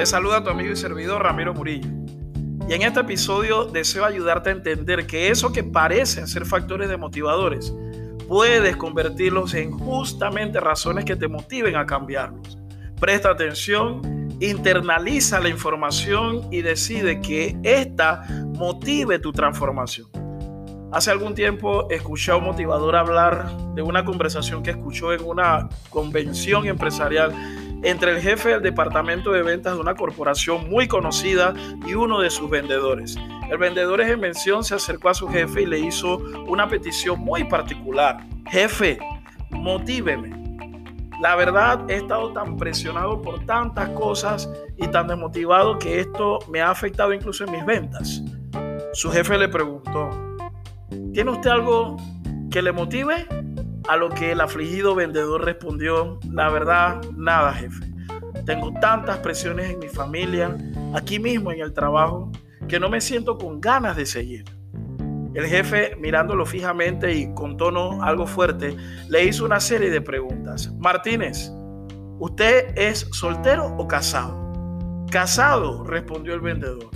Te saluda tu amigo y servidor Ramiro Murillo. Y en este episodio deseo ayudarte a entender que eso que parecen ser factores demotivadores, puedes convertirlos en justamente razones que te motiven a cambiarlos. Presta atención, internaliza la información y decide que esta motive tu transformación. Hace algún tiempo escuché a un motivador hablar de una conversación que escuchó en una convención empresarial entre el jefe del departamento de ventas de una corporación muy conocida y uno de sus vendedores. El vendedor en mención se acercó a su jefe y le hizo una petición muy particular. Jefe, motíveme. La verdad, he estado tan presionado por tantas cosas y tan desmotivado que esto me ha afectado incluso en mis ventas. Su jefe le preguntó, ¿Tiene usted algo que le motive? A lo que el afligido vendedor respondió, la verdad, nada, jefe. Tengo tantas presiones en mi familia, aquí mismo en el trabajo, que no me siento con ganas de seguir. El jefe, mirándolo fijamente y con tono algo fuerte, le hizo una serie de preguntas. Martínez, ¿usted es soltero o casado? Casado, respondió el vendedor.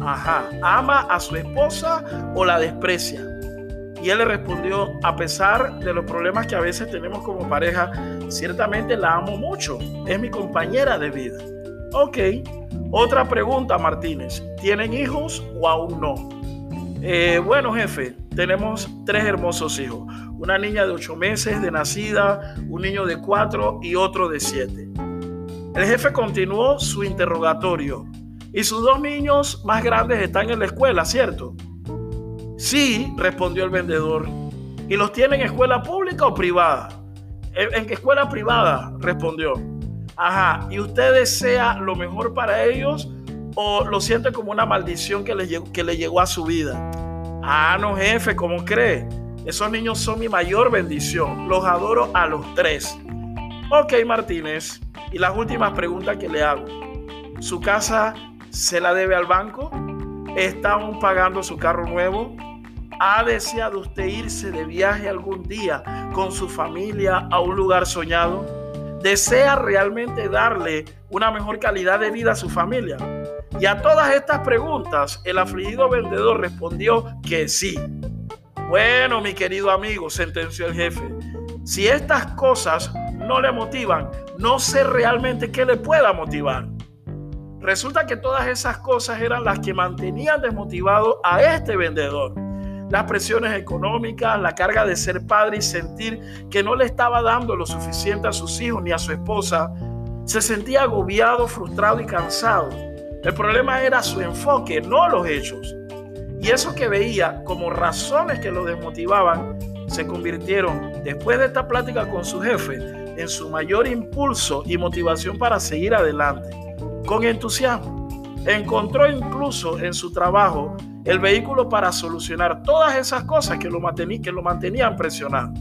Ajá, ¿ama a su esposa o la desprecia? Y él le respondió, a pesar de los problemas que a veces tenemos como pareja, ciertamente la amo mucho, es mi compañera de vida. Ok, otra pregunta Martínez, ¿tienen hijos o aún no? Eh, bueno jefe, tenemos tres hermosos hijos, una niña de ocho meses de nacida, un niño de cuatro y otro de siete. El jefe continuó su interrogatorio. Y sus dos niños más grandes están en la escuela, ¿cierto? Sí, respondió el vendedor. ¿Y los tiene en escuela pública o privada? ¿En qué escuela privada? Respondió. Ajá, ¿y usted desea lo mejor para ellos o lo siente como una maldición que le, que le llegó a su vida? Ah, no, jefe, ¿cómo cree? Esos niños son mi mayor bendición. Los adoro a los tres. Ok, Martínez. Y las últimas preguntas que le hago. ¿Su casa se la debe al banco? ¿Está aún pagando su carro nuevo? ¿Ha deseado usted irse de viaje algún día con su familia a un lugar soñado? ¿Desea realmente darle una mejor calidad de vida a su familia? Y a todas estas preguntas, el afligido vendedor respondió que sí. Bueno, mi querido amigo, sentenció el jefe, si estas cosas no le motivan, no sé realmente qué le pueda motivar. Resulta que todas esas cosas eran las que mantenían desmotivado a este vendedor las presiones económicas, la carga de ser padre y sentir que no le estaba dando lo suficiente a sus hijos ni a su esposa, se sentía agobiado, frustrado y cansado. El problema era su enfoque, no los hechos. Y eso que veía como razones que lo desmotivaban se convirtieron, después de esta plática con su jefe, en su mayor impulso y motivación para seguir adelante. Con entusiasmo. Encontró incluso en su trabajo el vehículo para solucionar todas esas cosas que lo, que lo mantenían presionado.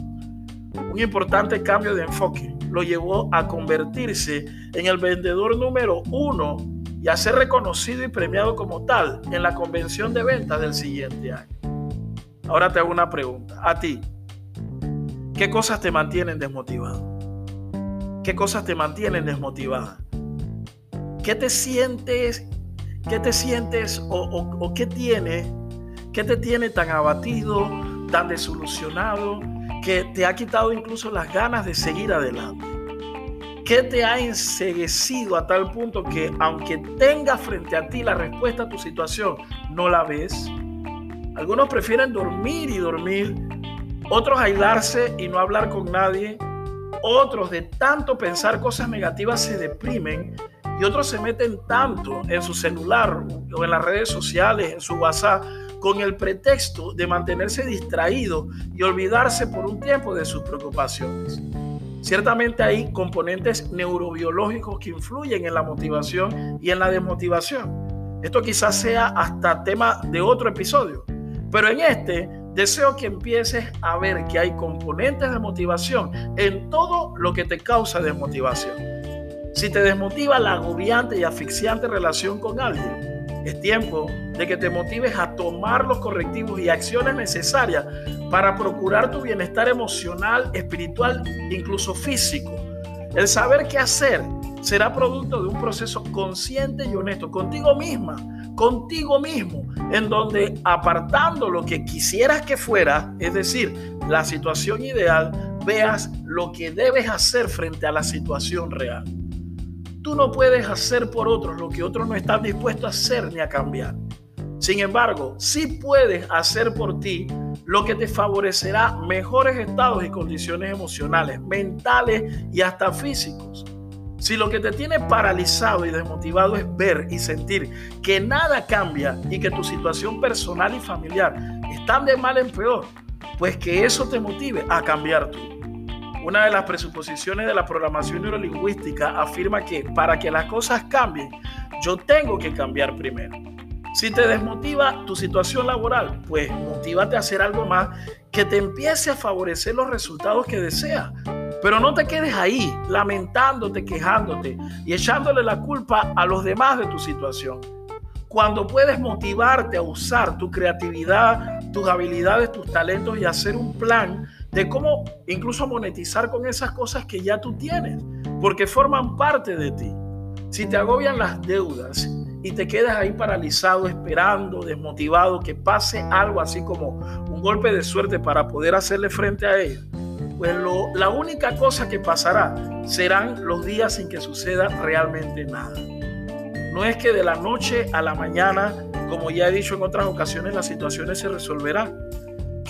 Un importante cambio de enfoque lo llevó a convertirse en el vendedor número uno y a ser reconocido y premiado como tal en la convención de ventas del siguiente año. Ahora te hago una pregunta. A ti, ¿qué cosas te mantienen desmotivado? ¿Qué cosas te mantienen desmotivada? ¿Qué te sientes ¿Qué te sientes o, qué tiene, qué te tiene tan abatido, tan desolucionado, que te ha quitado incluso las ganas de seguir adelante? ¿Qué te ha enseguecido a tal punto que aunque tenga frente a ti la respuesta a tu situación, no la ves? Algunos prefieren dormir y dormir, otros aislarse y no hablar con nadie, otros de tanto pensar cosas negativas se deprimen y otros se meten tanto en su celular o en las redes sociales, en su WhatsApp, con el pretexto de mantenerse distraído y olvidarse por un tiempo de sus preocupaciones. Ciertamente hay componentes neurobiológicos que influyen en la motivación y en la desmotivación. Esto quizás sea hasta tema de otro episodio, pero en este deseo que empieces a ver que hay componentes de motivación en todo lo que te causa desmotivación. Si te desmotiva la agobiante y asfixiante relación con alguien, es tiempo de que te motives a tomar los correctivos y acciones necesarias para procurar tu bienestar emocional, espiritual, incluso físico. El saber qué hacer será producto de un proceso consciente y honesto contigo misma, contigo mismo, en donde apartando lo que quisieras que fuera, es decir, la situación ideal, veas lo que debes hacer frente a la situación real. Tú no puedes hacer por otros lo que otros no están dispuestos a hacer ni a cambiar. Sin embargo, sí puedes hacer por ti lo que te favorecerá mejores estados y condiciones emocionales, mentales y hasta físicos. Si lo que te tiene paralizado y desmotivado es ver y sentir que nada cambia y que tu situación personal y familiar están de mal en peor, pues que eso te motive a cambiar tú. Una de las presuposiciones de la programación neurolingüística afirma que para que las cosas cambien, yo tengo que cambiar primero. Si te desmotiva tu situación laboral, pues motívate a hacer algo más que te empiece a favorecer los resultados que deseas pero no te quedes ahí lamentándote, quejándote y echándole la culpa a los demás de tu situación. Cuando puedes motivarte a usar tu creatividad, tus habilidades, tus talentos y hacer un plan de cómo incluso monetizar con esas cosas que ya tú tienes, porque forman parte de ti. Si te agobian las deudas y te quedas ahí paralizado, esperando, desmotivado, que pase algo así como un golpe de suerte para poder hacerle frente a ello, pues la única cosa que pasará serán los días sin que suceda realmente nada. No es que de la noche a la mañana, como ya he dicho en otras ocasiones, las situaciones se resolverán.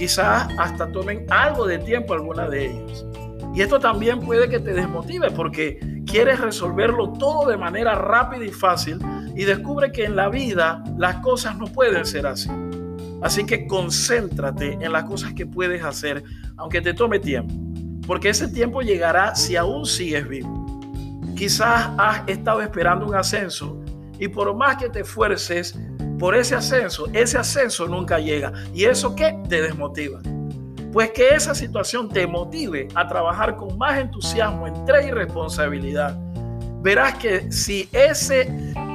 Quizás hasta tomen algo de tiempo alguna de ellas. Y esto también puede que te desmotive porque quieres resolverlo todo de manera rápida y fácil y descubre que en la vida las cosas no pueden ser así. Así que concéntrate en las cosas que puedes hacer, aunque te tome tiempo, porque ese tiempo llegará si aún sigues vivo. Quizás has estado esperando un ascenso y por más que te esfuerces por ese ascenso, ese ascenso nunca llega. ¿Y eso qué? Te desmotiva. Pues que esa situación te motive a trabajar con más entusiasmo, entrega y responsabilidad. Verás que si ese,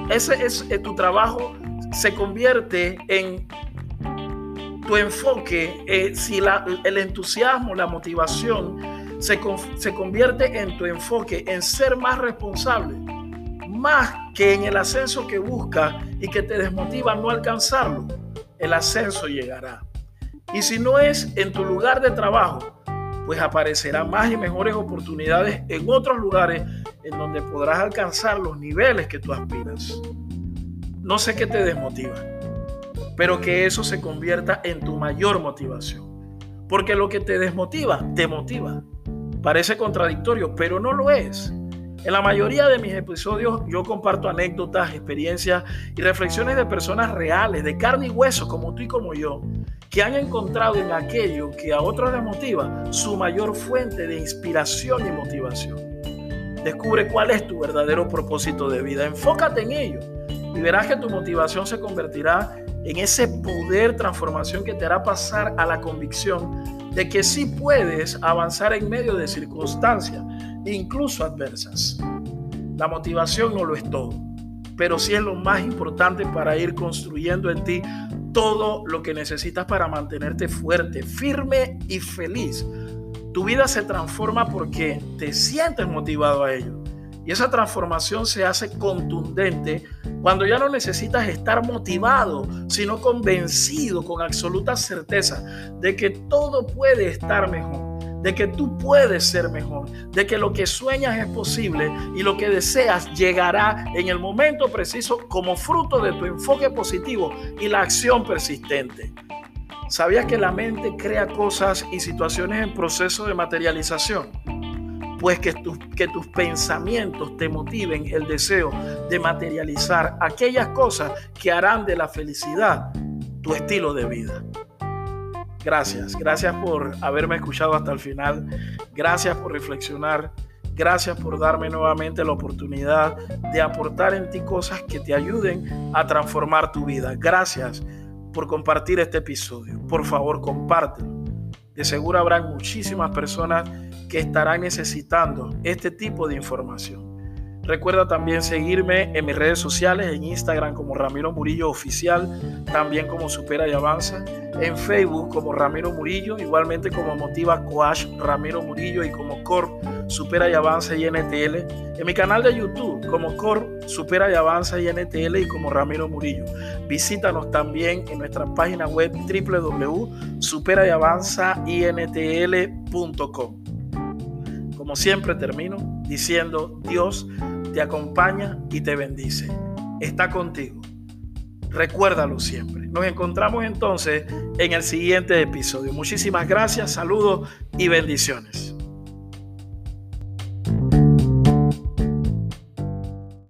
ese es eh, tu trabajo se convierte en tu enfoque, eh, si el entusiasmo, la motivación se, se convierte en tu enfoque en ser más responsable, más que en el ascenso que busca y que te desmotiva no alcanzarlo, el ascenso llegará. Y si no es en tu lugar de trabajo, pues aparecerán más y mejores oportunidades en otros lugares en donde podrás alcanzar los niveles que tú aspiras. No sé qué te desmotiva pero que eso se convierta en tu mayor motivación. Porque lo que te desmotiva, te motiva. Parece contradictorio, pero no lo es. En la mayoría de mis episodios yo comparto anécdotas, experiencias y reflexiones de personas reales, de carne y hueso, como tú y como yo, que han encontrado en aquello que a otros les motiva su mayor fuente de inspiración y motivación. Descubre cuál es tu verdadero propósito de vida, enfócate en ello y verás que tu motivación se convertirá en ese poder transformación que te hará pasar a la convicción de que sí puedes avanzar en medio de circunstancias, incluso adversas. La motivación no lo es todo, pero sí es lo más importante para ir construyendo en ti todo lo que necesitas para mantenerte fuerte, firme y feliz. Tu vida se transforma porque te sientes motivado a ello. Y esa transformación se hace contundente cuando ya no necesitas estar motivado, sino convencido con absoluta certeza de que todo puede estar mejor, de que tú puedes ser mejor, de que lo que sueñas es posible y lo que deseas llegará en el momento preciso como fruto de tu enfoque positivo y la acción persistente. ¿Sabías que la mente crea cosas y situaciones en proceso de materialización? pues que, que tus pensamientos te motiven el deseo de materializar aquellas cosas que harán de la felicidad tu estilo de vida. Gracias, gracias por haberme escuchado hasta el final, gracias por reflexionar, gracias por darme nuevamente la oportunidad de aportar en ti cosas que te ayuden a transformar tu vida. Gracias por compartir este episodio. Por favor, compártelo. De seguro habrán muchísimas personas que estarán necesitando este tipo de información. Recuerda también seguirme en mis redes sociales, en Instagram como Ramiro Murillo Oficial, también como Supera y Avanza, en Facebook como Ramiro Murillo, igualmente como Motiva Coach Ramiro Murillo y como Corp Supera y Avanza INTL, en mi canal de YouTube como Cor Supera y Avanza INTL y como Ramiro Murillo. Visítanos también en nuestra página web www.superayavanzaintl.com. Como siempre termino diciendo, Dios te acompaña y te bendice. Está contigo. Recuérdalo siempre. Nos encontramos entonces en el siguiente episodio. Muchísimas gracias, saludos y bendiciones.